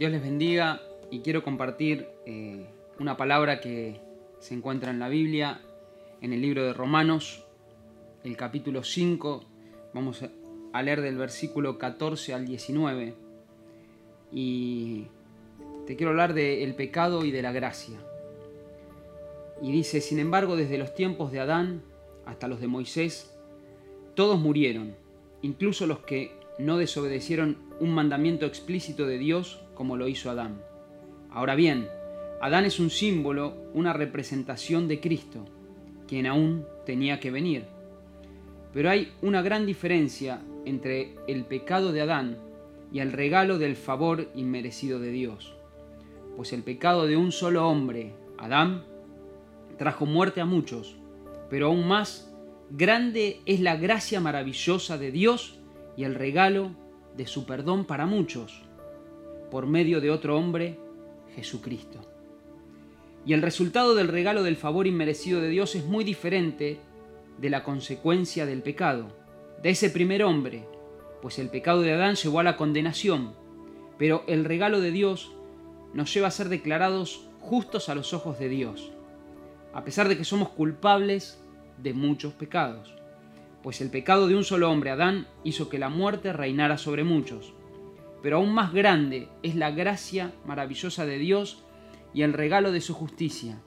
Dios les bendiga y quiero compartir eh, una palabra que se encuentra en la Biblia, en el libro de Romanos, el capítulo 5. Vamos a leer del versículo 14 al 19. Y te quiero hablar del pecado y de la gracia. Y dice, sin embargo, desde los tiempos de Adán hasta los de Moisés, todos murieron, incluso los que no desobedecieron un mandamiento explícito de Dios como lo hizo Adán. Ahora bien, Adán es un símbolo, una representación de Cristo, quien aún tenía que venir. Pero hay una gran diferencia entre el pecado de Adán y el regalo del favor inmerecido de Dios. Pues el pecado de un solo hombre, Adán, trajo muerte a muchos, pero aún más grande es la gracia maravillosa de Dios y el regalo de su perdón para muchos, por medio de otro hombre, Jesucristo. Y el resultado del regalo del favor inmerecido de Dios es muy diferente de la consecuencia del pecado, de ese primer hombre, pues el pecado de Adán llevó a la condenación, pero el regalo de Dios nos lleva a ser declarados justos a los ojos de Dios, a pesar de que somos culpables de muchos pecados pues el pecado de un solo hombre, Adán, hizo que la muerte reinara sobre muchos. Pero aún más grande es la gracia maravillosa de Dios y el regalo de su justicia,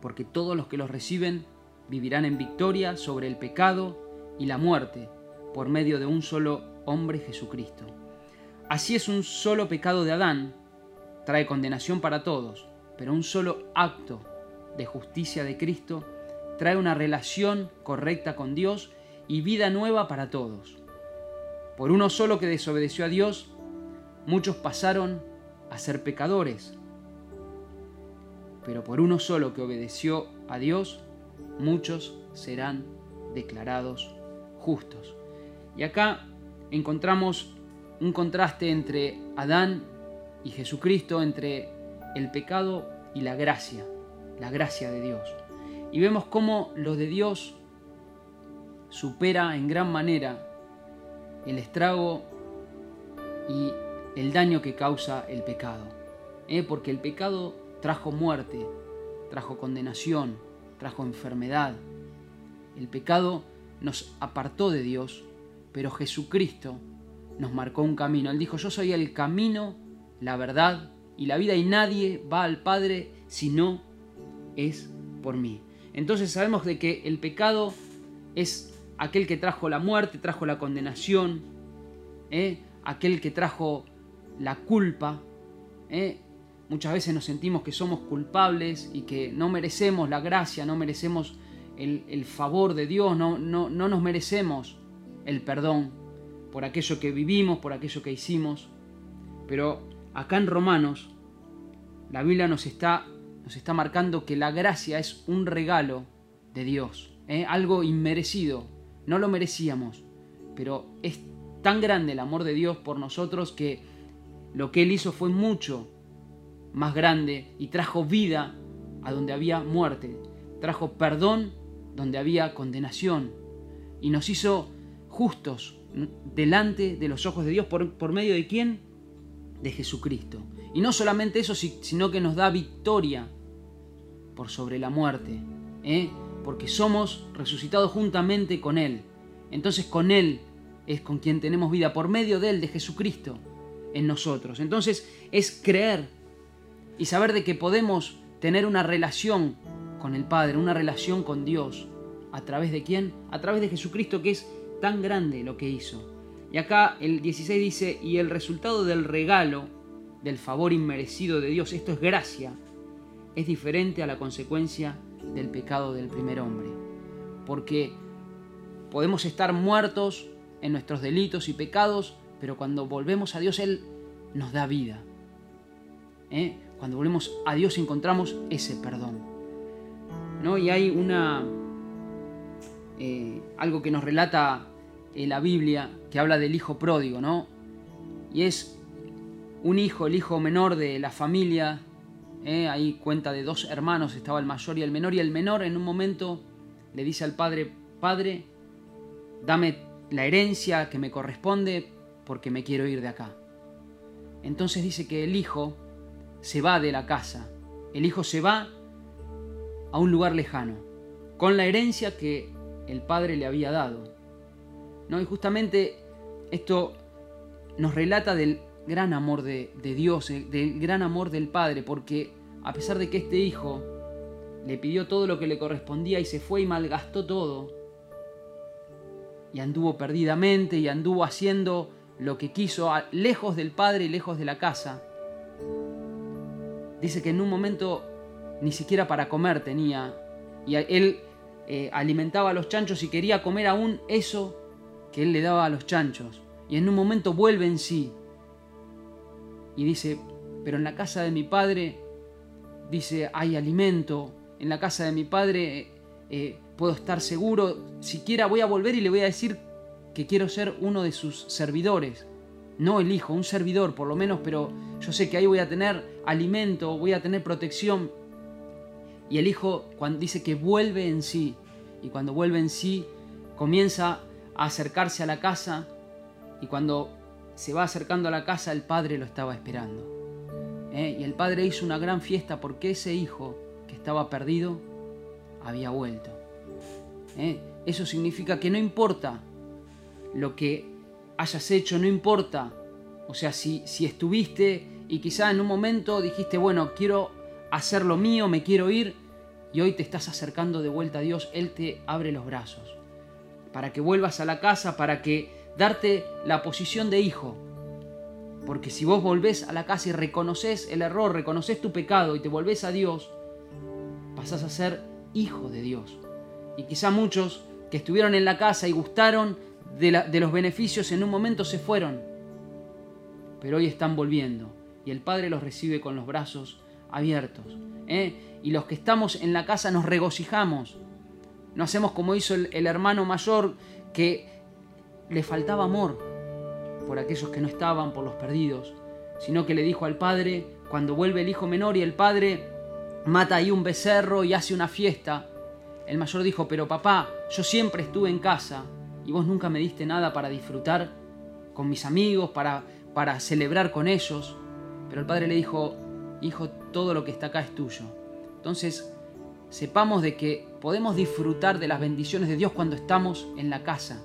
porque todos los que los reciben vivirán en victoria sobre el pecado y la muerte por medio de un solo hombre Jesucristo. Así es un solo pecado de Adán, trae condenación para todos, pero un solo acto de justicia de Cristo trae una relación correcta con Dios y vida nueva para todos. Por uno solo que desobedeció a Dios, muchos pasaron a ser pecadores. Pero por uno solo que obedeció a Dios, muchos serán declarados justos. Y acá encontramos un contraste entre Adán y Jesucristo, entre el pecado y la gracia, la gracia de Dios y vemos cómo lo de Dios supera en gran manera el estrago y el daño que causa el pecado. ¿eh? Porque el pecado trajo muerte, trajo condenación, trajo enfermedad. El pecado nos apartó de Dios, pero Jesucristo nos marcó un camino. Él dijo, yo soy el camino, la verdad y la vida y nadie va al Padre si no es por mí. Entonces sabemos de que el pecado es aquel que trajo la muerte, trajo la condenación, ¿eh? aquel que trajo la culpa. ¿eh? Muchas veces nos sentimos que somos culpables y que no merecemos la gracia, no merecemos el, favor de Dios, no, no, no nos merecemos el perdón por aquello que vivimos, por aquello que hicimos. Pero acá en Romanos, la Biblia nos está nos está marcando que la gracia es un regalo de Dios, ¿eh? algo inmerecido, no lo merecíamos, pero es tan grande el amor de Dios por nosotros que lo que Él hizo fue mucho más grande y trajo vida a donde había muerte, trajo perdón donde había condenación y nos hizo justos delante de los ojos de Dios por, medio de quién? De Jesucristo. Y no solamente eso, sino que nos da victoria por sobre la muerte, ¿eh? Porque somos resucitados juntamente con Él. Entonces con Él es con quien tenemos vida, por medio de Él, de Jesucristo, en nosotros. Entonces es creer y saber de que podemos tener una relación con el Padre, una relación con Dios. ¿A través de quién? A través de Jesucristo que es tan grande lo que hizo. Y acá el 16 dice, y el resultado del regalo, del favor inmerecido de Dios, esto es gracia, es diferente a la consecuencia del pecado del primer hombre. Porque podemos estar muertos en nuestros delitos y pecados, pero cuando volvemos a Dios Él nos da vida. ¿Eh? Cuando volvemos a Dios encontramos ese perdón. ¿No? Y hay una eh, algo que nos relata eh, la Biblia que habla del hijo pródigo, ¿no? Y es un hijo, el hijo menor de la familia ¿eh? ahí cuenta de dos hermanos, estaba el mayor y el menor, y el menor en un momento le dice al padre, padre, dame la herencia que me corresponde porque me quiero ir de acá. entonces dice que el hijo se va de la casa. El hijo se va a un lugar lejano, con la herencia que el padre le había dado. ¿No? Y justamente esto nos relata del gran amor de, de Dios, eh, del gran amor del Padre, porque a pesar de que este hijo le pidió todo lo que le correspondía y se fue y malgastó todo, y anduvo perdidamente y anduvo haciendo lo que quiso, lejos del padre y lejos de la casa. Dice que en un momento ni siquiera para comer tenía, y él eh, alimentaba a los chanchos y quería comer aún eso que él le daba a los chanchos. Y en un momento vuelve en sí y dice, pero en la casa de mi padre, dice, hay alimento, en la casa de mi padre eh, eh, puedo estar seguro, siquiera voy a volver y le voy a decir que quiero ser uno de sus servidores. No el hijo, un servidor por lo menos, pero yo sé que ahí voy a tener alimento, voy a tener protección. Y el hijo cuando dice que vuelve en sí, y cuando vuelve en sí, comienza a acercarse a la casa, y cuando se va acercando a la casa, el padre lo estaba esperando. ¿eh? Y el padre hizo una gran fiesta porque ese hijo que estaba perdido había vuelto. ¿eh? Eso significa que no importa lo que hayas hecho, no importa. O sea, si, si estuviste y quizá en un momento dijiste, bueno, quiero hacer lo mío, me quiero ir, y hoy te estás acercando de vuelta a Dios, Él te abre los brazos. Para que vuelvas a la casa, para que darte la posición de hijo. Porque si vos volvés a la casa y reconoces el error, reconoces tu pecado y te volvés a Dios, pasás a ser hijo de Dios. Y quizá muchos que estuvieron en la casa y gustaron de, los beneficios en un momento se fueron, pero hoy están volviendo y el Padre los recibe con los brazos abiertos. ¿eh? Y los que estamos en la casa nos regocijamos. No hacemos como hizo el, el hermano mayor que le faltaba amor por aquellos que no estaban, por los perdidos, sino que le dijo al Padre, cuando vuelve el hijo menor y el Padre mata ahí un becerro y hace una fiesta, el mayor dijo, pero papá, yo siempre estuve en casa y vos nunca me diste nada para disfrutar con mis amigos, para, para celebrar con ellos. Pero el padre le dijo, hijo, todo lo que está acá es tuyo. Entonces, sepamos de que podemos disfrutar de las bendiciones de Dios cuando estamos en la casa,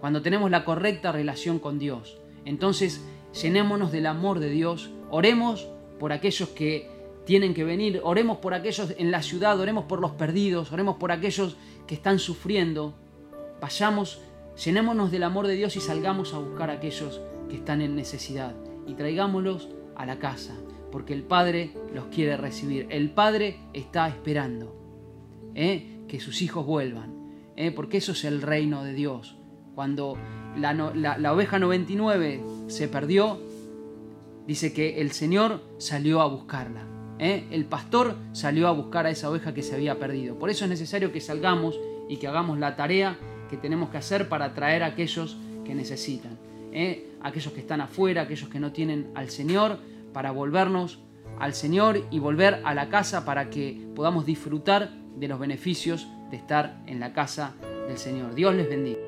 cuando tenemos la correcta relación con Dios. Entonces, llenémonos del amor de Dios, oremos por aquellos que tienen que venir, oremos por aquellos en la ciudad, oremos por los perdidos, oremos por aquellos que están sufriendo. Vayamos, llenémonos del amor de Dios y salgamos a buscar a aquellos que están en necesidad y traigámoslos a la casa, porque el Padre los quiere recibir. El Padre está esperando ¿eh? que sus hijos vuelvan, ¿eh? porque eso es el reino de Dios. Cuando la, oveja 99 se perdió, dice que el Señor salió a buscarla. ¿eh? el pastor salió a buscar a esa oveja que se había perdido. Por eso es necesario que salgamos y que hagamos la tarea que tenemos que hacer para traer a aquellos que necesitan, ¿eh? aquellos que están afuera, aquellos que no tienen al Señor, para volvernos al Señor y volver a la casa para que podamos disfrutar de los beneficios de estar en la casa del Señor. Dios les bendiga.